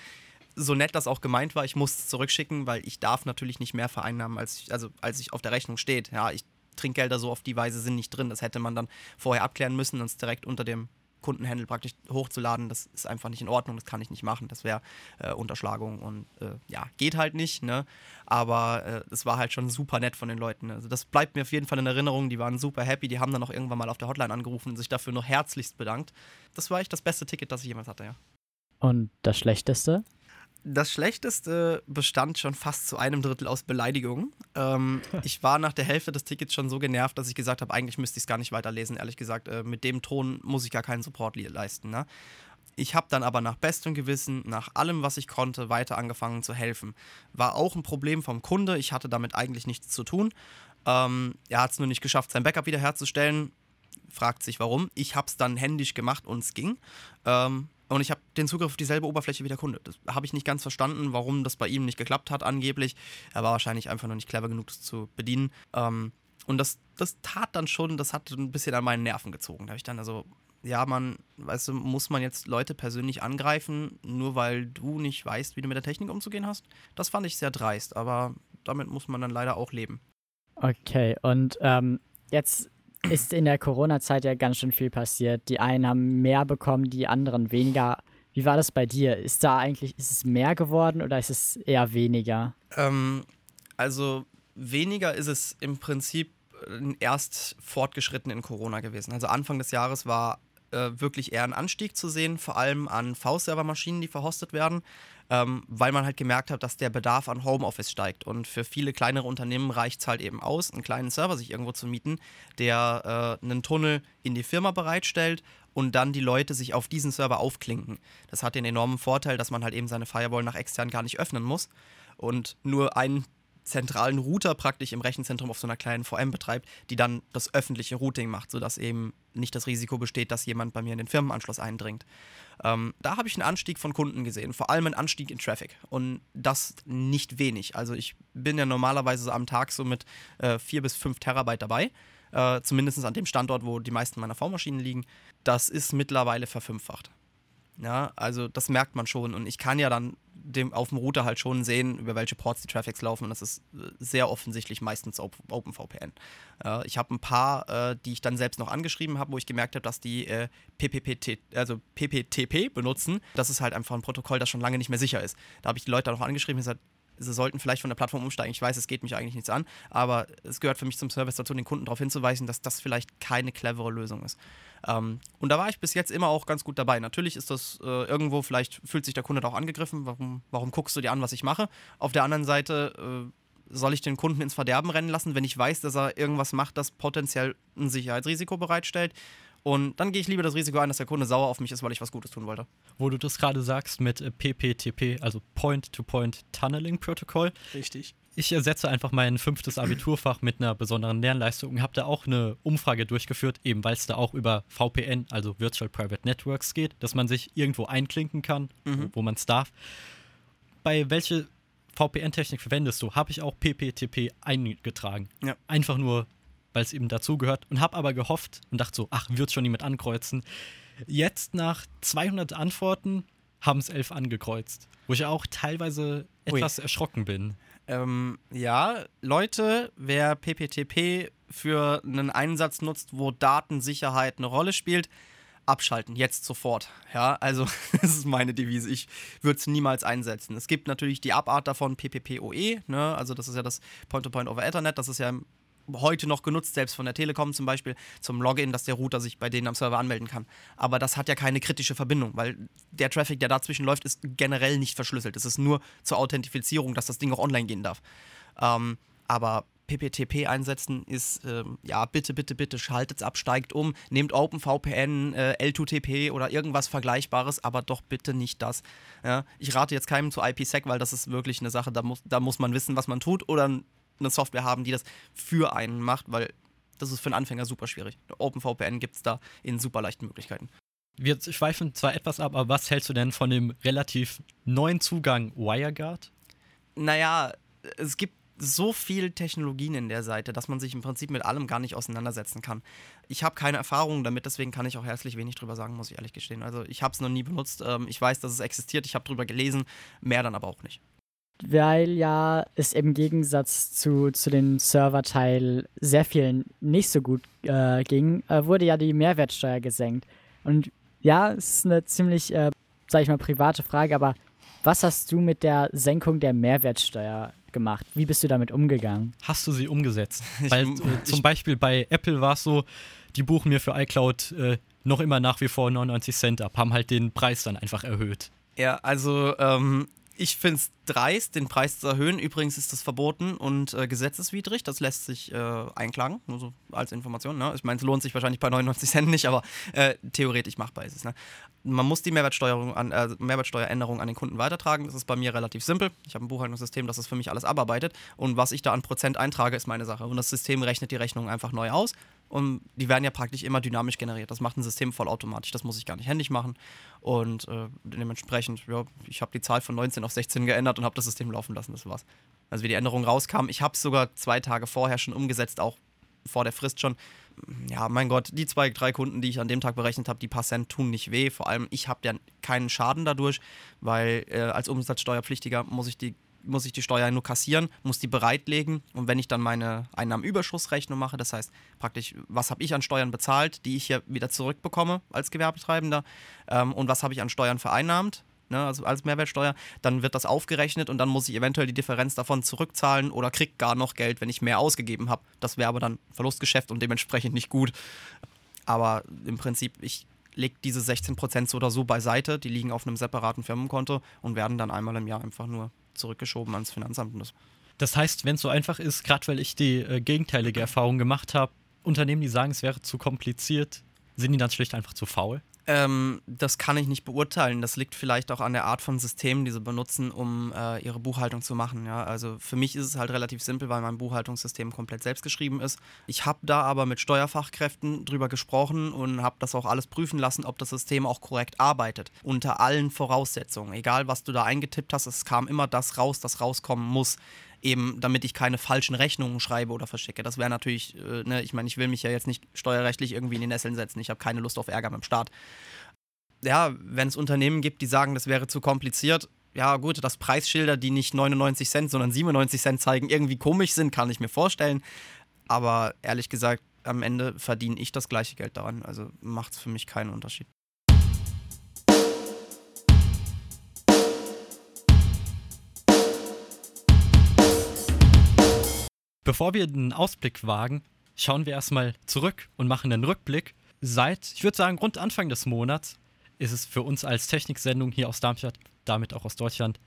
So nett das auch gemeint war, ich muss es zurückschicken, weil ich darf natürlich nicht mehr vereinnahmen, als ich, also als ich auf der Rechnung steht. Ja, ich Trinkgelder so auf die Weise sind nicht drin. Das hätte man dann vorher abklären müssen und es direkt unter dem Kundenhandel praktisch hochzuladen, das ist einfach nicht in Ordnung, das kann ich nicht machen. Das wäre äh, Unterschlagung und äh, ja, geht halt nicht, ne? Aber es äh, war halt schon super nett von den Leuten. Ne? Also das bleibt mir auf jeden Fall in Erinnerung. Die waren super happy, die haben dann auch irgendwann mal auf der Hotline angerufen und sich dafür noch herzlichst bedankt. Das war echt das beste Ticket, das ich jemals hatte, ja. Und das Schlechteste? Das Schlechteste bestand schon fast zu einem Drittel aus Beleidigungen. Ähm, ich war nach der Hälfte des Tickets schon so genervt, dass ich gesagt habe, eigentlich müsste ich es gar nicht weiterlesen. Ehrlich gesagt, äh, mit dem Ton muss ich gar keinen Support leisten. Ne? Ich habe dann aber nach bestem Gewissen, nach allem, was ich konnte, weiter angefangen zu helfen. War auch ein Problem vom Kunde. Ich hatte damit eigentlich nichts zu tun. Ähm, er hat es nur nicht geschafft, sein Backup wiederherzustellen. Fragt sich warum. Ich habe es dann händisch gemacht und es ging. Ähm, und ich habe den Zugriff auf dieselbe Oberfläche wie der Kunde. Das habe ich nicht ganz verstanden, warum das bei ihm nicht geklappt hat, angeblich. Er war wahrscheinlich einfach noch nicht clever genug, das zu bedienen. Ähm, und das, das tat dann schon, das hat ein bisschen an meinen Nerven gezogen. Da habe ich dann also, ja, man, weißt du, muss man jetzt Leute persönlich angreifen, nur weil du nicht weißt, wie du mit der Technik umzugehen hast? Das fand ich sehr dreist, aber damit muss man dann leider auch leben. Okay, und ähm, jetzt ist in der Corona-Zeit ja ganz schön viel passiert. Die einen haben mehr bekommen, die anderen weniger. Wie war das bei dir? Ist da eigentlich, ist es mehr geworden oder ist es eher weniger? Ähm, also weniger ist es im Prinzip äh, erst fortgeschritten in Corona gewesen. Also Anfang des Jahres war äh, wirklich eher ein Anstieg zu sehen, vor allem an V-Server-Maschinen, die verhostet werden ähm, weil man halt gemerkt hat, dass der Bedarf an Homeoffice steigt. Und für viele kleinere Unternehmen reicht es halt eben aus, einen kleinen Server sich irgendwo zu mieten, der äh, einen Tunnel in die Firma bereitstellt und dann die Leute sich auf diesen Server aufklinken. Das hat den enormen Vorteil, dass man halt eben seine Firewall nach extern gar nicht öffnen muss und nur einen zentralen Router praktisch im Rechenzentrum auf so einer kleinen VM betreibt, die dann das öffentliche Routing macht, sodass eben nicht das Risiko besteht, dass jemand bei mir in den Firmenanschluss eindringt. Ähm, da habe ich einen Anstieg von Kunden gesehen, vor allem einen Anstieg in Traffic und das nicht wenig. Also ich bin ja normalerweise am Tag so mit äh, 4 bis 5 Terabyte dabei, äh, zumindest an dem Standort, wo die meisten meiner V-Maschinen liegen. Das ist mittlerweile verfünffacht. Ja, also das merkt man schon und ich kann ja dann dem, auf dem Router halt schon sehen, über welche Ports die Traffics laufen und das ist äh, sehr offensichtlich meistens OpenVPN. Äh, ich habe ein paar, äh, die ich dann selbst noch angeschrieben habe, wo ich gemerkt habe, dass die äh, PPPT, also PPTP benutzen. Das ist halt einfach ein Protokoll, das schon lange nicht mehr sicher ist. Da habe ich die Leute dann auch angeschrieben und gesagt, sie sollten vielleicht von der Plattform umsteigen. Ich weiß, es geht mich eigentlich nichts an, aber es gehört für mich zum Service dazu, den Kunden darauf hinzuweisen, dass das vielleicht keine clevere Lösung ist. Ähm, und da war ich bis jetzt immer auch ganz gut dabei. Natürlich ist das äh, irgendwo, vielleicht fühlt sich der Kunde da auch angegriffen. Warum, warum guckst du dir an, was ich mache? Auf der anderen Seite äh, soll ich den Kunden ins Verderben rennen lassen, wenn ich weiß, dass er irgendwas macht, das potenziell ein Sicherheitsrisiko bereitstellt. Und dann gehe ich lieber das Risiko ein, dass der Kunde sauer auf mich ist, weil ich was Gutes tun wollte. Wo du das gerade sagst mit äh, PPTP, also Point-to-Point Tunneling Protocol. Richtig. Ich ersetze einfach mein fünftes Abiturfach mit einer besonderen Lernleistung und habe da auch eine Umfrage durchgeführt, eben weil es da auch über VPN, also Virtual Private Networks geht, dass man sich irgendwo einklinken kann, Mhm. wo man es darf. Bei welche VPN-Technik verwendest du? Habe ich auch PPTP eingetragen. Ja. Einfach nur, weil es eben dazugehört und habe aber gehofft und dachte so, ach, wird schon jemand ankreuzen. Jetzt nach 200 Antworten haben es elf angekreuzt, wo ich auch teilweise Ui. etwas erschrocken bin. Ähm, ja, Leute, wer PPTP für einen Einsatz nutzt, wo Datensicherheit eine Rolle spielt, abschalten, jetzt sofort. Ja, also das ist meine Devise. Ich würde es niemals einsetzen. Es gibt natürlich die Abart davon PPPoE, ne? also das ist ja das Point-to-Point over Ethernet, das ist ja heute noch genutzt, selbst von der Telekom zum Beispiel, zum Login, dass der Router sich bei denen am Server anmelden kann. Aber das hat ja keine kritische Verbindung, weil der Traffic, der dazwischen läuft, ist generell nicht verschlüsselt. Es ist nur zur Authentifizierung, dass das Ding auch online gehen darf. Ähm, aber PPTP einsetzen ist, ähm, ja, bitte, bitte, bitte, schaltet's ab, steigt um, nehmt OpenVPN, äh, L2TP oder irgendwas Vergleichbares, aber doch bitte nicht das. Ja, ich rate jetzt keinem zu IPsec, weil das ist wirklich eine Sache, da muss, da muss man wissen, was man tut oder eine Software haben, die das für einen macht, weil das ist für einen Anfänger super schwierig. OpenVPN gibt es da in super leichten Möglichkeiten. Wir schweifen zwar etwas ab, aber was hältst du denn von dem relativ neuen Zugang WireGuard? Naja, es gibt so viel Technologien in der Seite, dass man sich im Prinzip mit allem gar nicht auseinandersetzen kann. Ich habe keine Erfahrung damit, deswegen kann ich auch herzlich wenig drüber sagen, muss ich ehrlich gestehen. Also ich habe es noch nie benutzt. Ähm, ich weiß, dass es existiert, ich habe drüber gelesen, mehr dann aber auch nicht. Weil ja es im Gegensatz zu, zu dem Serverteil sehr vielen nicht so gut äh, ging, äh, wurde ja die Mehrwertsteuer gesenkt. Und ja, es ist eine ziemlich, äh, sag ich mal, private Frage, aber was hast du mit der Senkung der Mehrwertsteuer gemacht? Wie bist du damit umgegangen? Hast du sie umgesetzt? Ich- Weil äh, ich- zum Beispiel bei Apple war es so, die buchen mir für iCloud äh, noch immer nach wie vor 99 Cent ab, haben halt den Preis dann einfach erhöht. Ja, also ähm, Ich finde es dreist, den Preis zu erhöhen. Übrigens ist das verboten und äh, gesetzeswidrig. Das lässt sich äh, einklagen, nur so als Information. Ne? Ich meine, es lohnt sich wahrscheinlich bei 99 Cent nicht, aber äh, theoretisch machbar ist es. Ne? Man muss die Mehrwertsteuerung an, äh, Mehrwertsteueränderung an den Kunden weitertragen. Das ist bei mir relativ simpel. Ich habe ein Buchhaltungssystem, das das für mich alles abarbeitet. Und was ich da an Prozent eintrage, ist meine Sache. Und das System rechnet die Rechnung einfach neu aus. Und die werden ja praktisch immer dynamisch generiert. Das macht ein System vollautomatisch. Das muss ich gar nicht händisch machen. Und äh, dementsprechend, ja, ich habe die Zahl von 19 auf 16 geändert und habe das System laufen lassen. Das war's. Also wie die Änderung rauskam, ich habe es sogar zwei Tage vorher schon umgesetzt, auch vor der Frist schon. Ja, mein Gott, die zwei, drei Kunden, die ich an dem Tag berechnet habe, die paar Cent tun nicht weh. Vor allem, ich habe ja keinen Schaden dadurch, weil äh, als Umsatzsteuerpflichtiger muss ich die muss ich die Steuer nur kassieren, muss die bereitlegen und wenn ich dann meine Einnahmenüberschussrechnung mache, das heißt praktisch, was habe ich an Steuern bezahlt, die ich hier wieder zurückbekomme als Gewerbetreibender ähm, und was habe ich an Steuern vereinnahmt, ne, also als Mehrwertsteuer, dann wird das aufgerechnet und dann muss ich eventuell die Differenz davon zurückzahlen oder krieg gar noch Geld, wenn ich mehr ausgegeben habe. Das wäre aber dann Verlustgeschäft und dementsprechend nicht gut. Aber im Prinzip, ich lege diese 16% so oder so beiseite, die liegen auf einem separaten Firmenkonto und werden dann einmal im Jahr einfach nur zurückgeschoben ans Finanzamt. Das, das heißt, wenn es so einfach ist, gerade weil ich die äh, gegenteilige Erfahrung gemacht habe, Unternehmen, die sagen, es wäre zu kompliziert, sind die dann schlicht einfach zu faul? Ähm, das kann ich nicht beurteilen. Das liegt vielleicht auch an der Art von Systemen, die sie benutzen, um äh, ihre Buchhaltung zu machen. Ja? Also für mich ist es halt relativ simpel, weil mein Buchhaltungssystem komplett selbst geschrieben ist. Ich habe da aber mit Steuerfachkräften drüber gesprochen und habe das auch alles prüfen lassen, ob das System auch korrekt arbeitet. Unter allen Voraussetzungen. Egal, was du da eingetippt hast, es kam immer das raus, das rauskommen muss eben damit ich keine falschen Rechnungen schreibe oder verschicke. Das wäre natürlich, äh, ne, ich meine, ich will mich ja jetzt nicht steuerrechtlich irgendwie in die Nesseln setzen. Ich habe keine Lust auf Ärger mit dem Staat. Ja, wenn es Unternehmen gibt, die sagen, das wäre zu kompliziert, ja gut, dass Preisschilder, die nicht 99 Cent, sondern 97 Cent zeigen, irgendwie komisch sind, kann ich mir vorstellen. Aber ehrlich gesagt, am Ende verdiene ich das gleiche Geld daran. Also macht es für mich keinen Unterschied. Bevor wir einen Ausblick wagen, schauen wir erstmal zurück und machen einen Rückblick. Seit, ich würde sagen, rund Anfang des Monats ist es für uns als Techniksendung hier aus Darmstadt, damit auch aus Deutschland,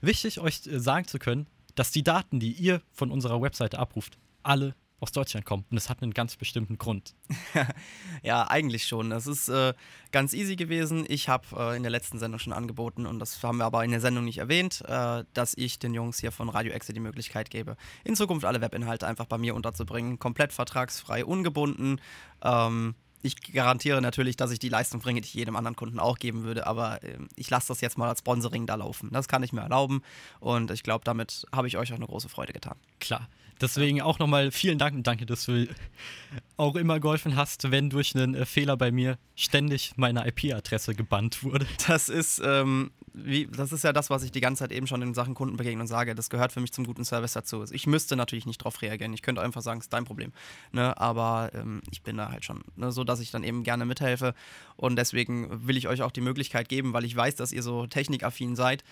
wichtig, euch äh, sagen zu können, dass die Daten, die ihr von unserer Webseite abruft, alle aus Deutschland kommen. Und es hat einen ganz bestimmten Grund. ja, eigentlich schon. Das ist äh, ganz easy gewesen. Ich habe äh, in der letzten Sendung schon angeboten, und das haben wir aber in der Sendung nicht erwähnt, äh, dass ich den Jungs hier von Radio Exe die Möglichkeit gebe, in Zukunft alle Webinhalte einfach bei mir unterzubringen. Komplett vertragsfrei, ungebunden. Ähm, ich garantiere natürlich, dass ich die Leistung bringe, die ich jedem anderen Kunden auch geben würde, aber äh, ich lasse das jetzt mal als Sponsoring da laufen. Das kann ich mir erlauben und ich glaube, damit habe ich euch auch eine große Freude getan. Klar. Deswegen auch nochmal vielen Dank und danke, dass du auch immer geholfen hast, wenn durch einen äh, Fehler bei mir ständig meine IP-Adresse gebannt wurde. Das ist, ähm, wie, das ist ja das, was ich die ganze Zeit eben schon in Sachen Kundenbegegnung sage. Das gehört für mich zum guten Service dazu. Ich müsste natürlich nicht darauf reagieren. Ich könnte einfach sagen, es ist dein Problem. Ne? Aber ähm, ich bin da halt schon ne? so, dass ich dann eben gerne mithelfe. Und deswegen will ich euch auch die Möglichkeit geben, weil ich weiß, dass ihr so technikaffin seid,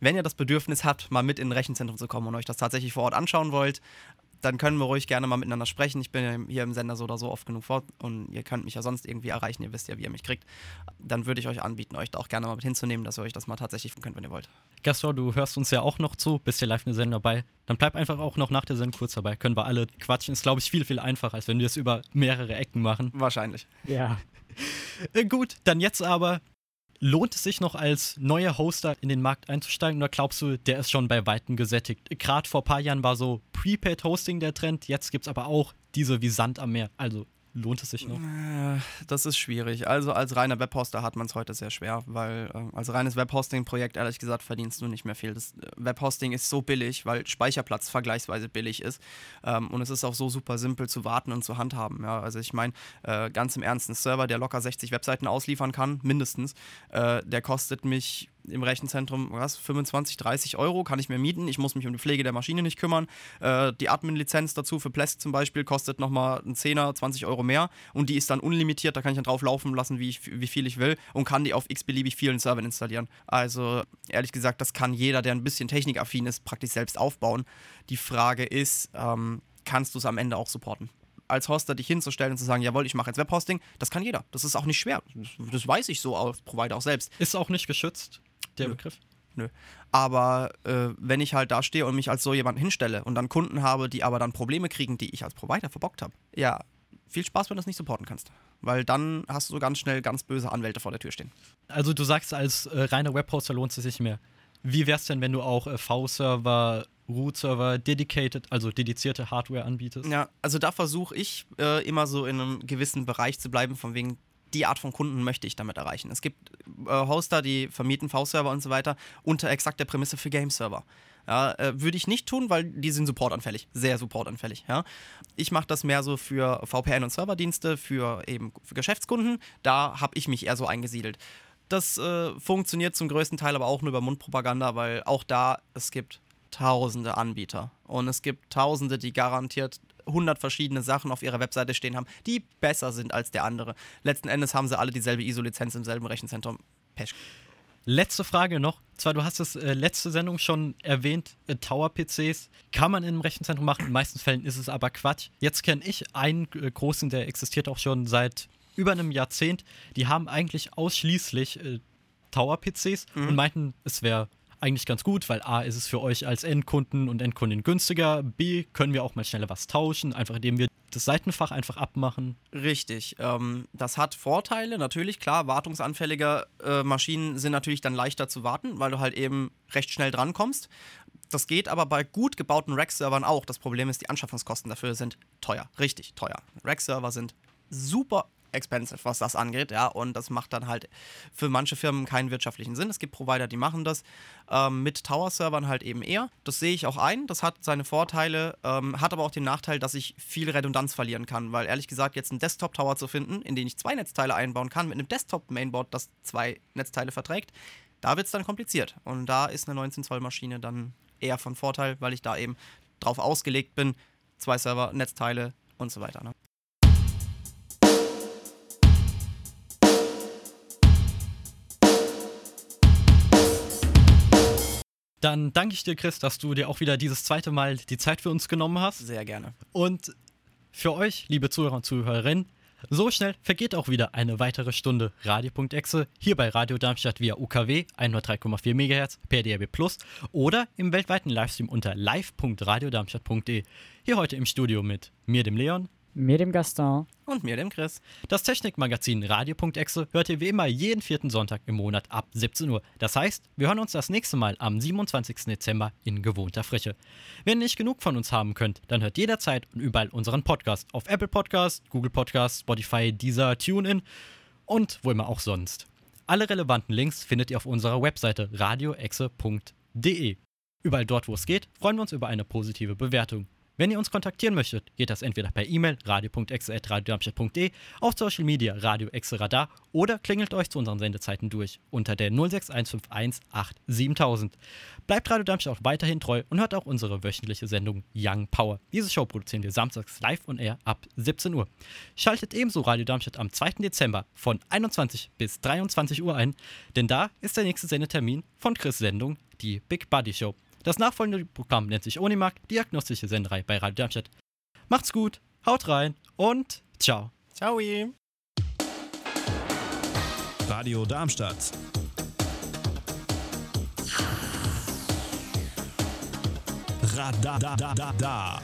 wenn ihr das Bedürfnis habt, mal mit in ein Rechenzentrum zu kommen und euch das tatsächlich vor Ort anschauen wollt, dann können wir ruhig gerne mal miteinander sprechen. Ich bin ja hier im Sender so oder so oft genug fort und ihr könnt mich ja sonst irgendwie erreichen. Ihr wisst ja, wie ihr mich kriegt. Dann würde ich euch anbieten, euch da auch gerne mal mit hinzunehmen, dass ihr euch das mal tatsächlich könnt, wenn ihr wollt. Gastor, du hörst uns ja auch noch zu, bist ja live in der Sendung dabei. Dann bleib einfach auch noch nach der Sendung kurz dabei. Können wir alle quatschen. Ist, glaube ich, viel, viel einfacher, als wenn wir es über mehrere Ecken machen. Wahrscheinlich. Ja. Äh, gut, dann jetzt aber Lohnt es sich noch als neuer Hoster in den Markt einzusteigen oder glaubst du, der ist schon bei Weitem gesättigt? Gerade vor ein paar Jahren war so Prepaid Hosting der Trend, jetzt gibt es aber auch diese wie Sand am Meer. Also lohnt es sich noch? Äh, das ist schwierig. Also als reiner Webhoster hat man es heute sehr schwer, weil äh, als reines Webhosting-Projekt, ehrlich gesagt, verdienst du nicht mehr viel. Das äh, Webhosting ist so billig, weil Speicherplatz vergleichsweise billig ist. Ähm, und es ist auch so super simpel zu warten und zu handhaben. Ja? Also ich meine, äh, ganz im Ernst, ein Server, der locker 60 Webseiten ausliefern kann, mindestens, äh, der kostet mich im Rechenzentrum, was, 25, 30 Euro kann ich mir mieten. Ich muss mich um die Pflege der Maschine nicht kümmern. Äh, die Admin-Lizenz dazu für Plesk zum Beispiel kostet nochmal einen 10er, 20 Euro mehr und die ist dann unlimitiert. Da kann ich dann drauf laufen lassen, wie, ich, wie viel ich will und kann die auf x-beliebig vielen Servern installieren. Also ehrlich gesagt, das kann jeder, der ein bisschen technikaffin ist, praktisch selbst aufbauen. Die Frage ist, ähm, kannst du es am Ende auch supporten? Als Hoster dich hinzustellen und zu sagen, jawohl, ich mache jetzt Webhosting, das kann jeder. Das ist auch nicht schwer. Das, weiß ich so als Provider auch selbst. Ist auch nicht geschützt der Begriff? nö. Aber äh, wenn ich halt da stehe und mich als so jemanden hinstelle und dann Kunden habe, die aber dann Probleme kriegen, die ich als Provider verbockt habe, ja, viel Spaß, wenn du das nicht supporten kannst. Weil dann hast du ganz schnell ganz böse Anwälte vor der Tür stehen. Also du sagst, als äh, reiner Webhoster lohnt es sich mehr. Wie wär's denn, wenn du auch äh, V-Server, Root-Server, dedicated, also dedizierte Hardware anbietest? Ja, also da versuche ich äh, immer so in einem gewissen Bereich zu bleiben, von wegen die Art von Kunden möchte ich damit erreichen. Es gibt äh, Hoster, die vermieten V-Server und so weiter unter exakt der Prämisse für Game-Server. Ja, äh, würde ich nicht tun, weil die sind supportanfällig, sehr supportanfällig. Ja. Ich mache das mehr so für VPN und Serverdienste, für eben für Geschäftskunden. Da habe ich mich eher so eingesiedelt. Das äh, funktioniert zum größten Teil aber auch nur über Mundpropaganda, weil auch da es gibt tausende Anbieter und es gibt tausende, die garantiert 100 verschiedene Sachen auf ihrer Webseite stehen haben, die besser sind als der andere. Letzten Endes haben sie alle dieselbe ISO-Lizenz im selben Rechenzentrum. Pech. Letzte Frage noch. Zwar, du hast es äh, letzte Sendung schon erwähnt, äh, Tower-PCs kann man in einem Rechenzentrum machen, in meisten Fällen ist es aber Quatsch. Jetzt kenne ich einen äh, großen, der existiert auch schon seit über einem Jahrzehnt. Die haben eigentlich ausschließlich äh, Tower-PCs und meinten, es wäre eigentlich ganz gut, weil A ist es für euch als Endkunden und Endkundin günstiger, B können wir auch mal schneller was tauschen, einfach indem wir das Seitenfach einfach abmachen. Richtig. Ähm, das hat Vorteile, natürlich, klar, wartungsanfällige äh, Maschinen sind natürlich dann leichter zu warten, weil du halt eben recht schnell drankommst. Das geht aber bei gut gebauten Rack-Servern auch. Das Problem ist, die Anschaffungskosten dafür sind teuer, richtig teuer. Rack-Server sind super expensive, was das angeht, ja, und das macht dann halt für manche Firmen keinen wirtschaftlichen Sinn. Es gibt Provider, die machen das ähm, mit Tower-Servern halt eben eher. Das sehe ich auch ein, das hat seine Vorteile, ähm, hat aber auch den Nachteil, dass ich viel Redundanz verlieren kann, weil ehrlich gesagt jetzt einen Desktop-Tower zu finden, in den ich zwei Netzteile einbauen kann, mit einem Desktop-Mainboard, das zwei Netzteile verträgt, da wird es dann kompliziert. Und da ist eine 19 Zoll Maschine dann eher von Vorteil, weil ich da eben drauf ausgelegt bin, zwei Server, Netzteile und so weiter. Ne? Dann danke ich dir, Chris, dass du dir auch wieder dieses zweite Mal die Zeit für uns genommen hast. Sehr gerne. Und für euch, liebe Zuhörer und Zuhörerinnen, so schnell vergeht auch wieder eine weitere Stunde Radio.exe hier bei Radio Darmstadt via UKW 103,4 MHz per DRB Plus oder im weltweiten Livestream unter live.radiodarmstadt.de. Hier heute im Studio mit mir, dem Leon, Mir, dem Gaston. Und mir, dem Chris. Das Technikmagazin Radio.exe hört ihr wie immer jeden vierten Sonntag im Monat ab 17 Uhr. Das heißt, wir hören uns das nächste Mal am 27. Dezember in gewohnter Frische. Wenn ihr nicht genug von uns haben könnt, dann hört jederzeit und überall unseren Podcast auf Apple Podcast, Google Podcast, Spotify, Deezer, TuneIn und wo immer auch sonst. Alle relevanten Links findet ihr auf unserer Webseite radioexe.de. Überall dort, wo es geht, freuen wir uns über eine positive Bewertung. Wenn ihr uns kontaktieren möchtet, geht das entweder per E-Mail radio.exe.radiodarmstadt.de, auf Social Media Radio Exe Radar oder klingelt euch zu unseren Sendezeiten durch unter der 06151 87000. Bleibt Radio Darmstadt auch weiterhin treu und hört auch unsere wöchentliche Sendung Young Power. Diese Show produzieren wir samstags live on air ab 17 Uhr. Schaltet ebenso Radio Darmstadt am 2. Dezember von 21 bis 23 Uhr ein, denn da ist der nächste Sendetermin von Chris Sendung, die Big Buddy Show. Das nachfolgende Programm nennt sich Onimark, diagnostische Senderei bei Radio Darmstadt. Macht's gut, haut rein und ciao. Ciao. Radio Darmstadt. Radadadada.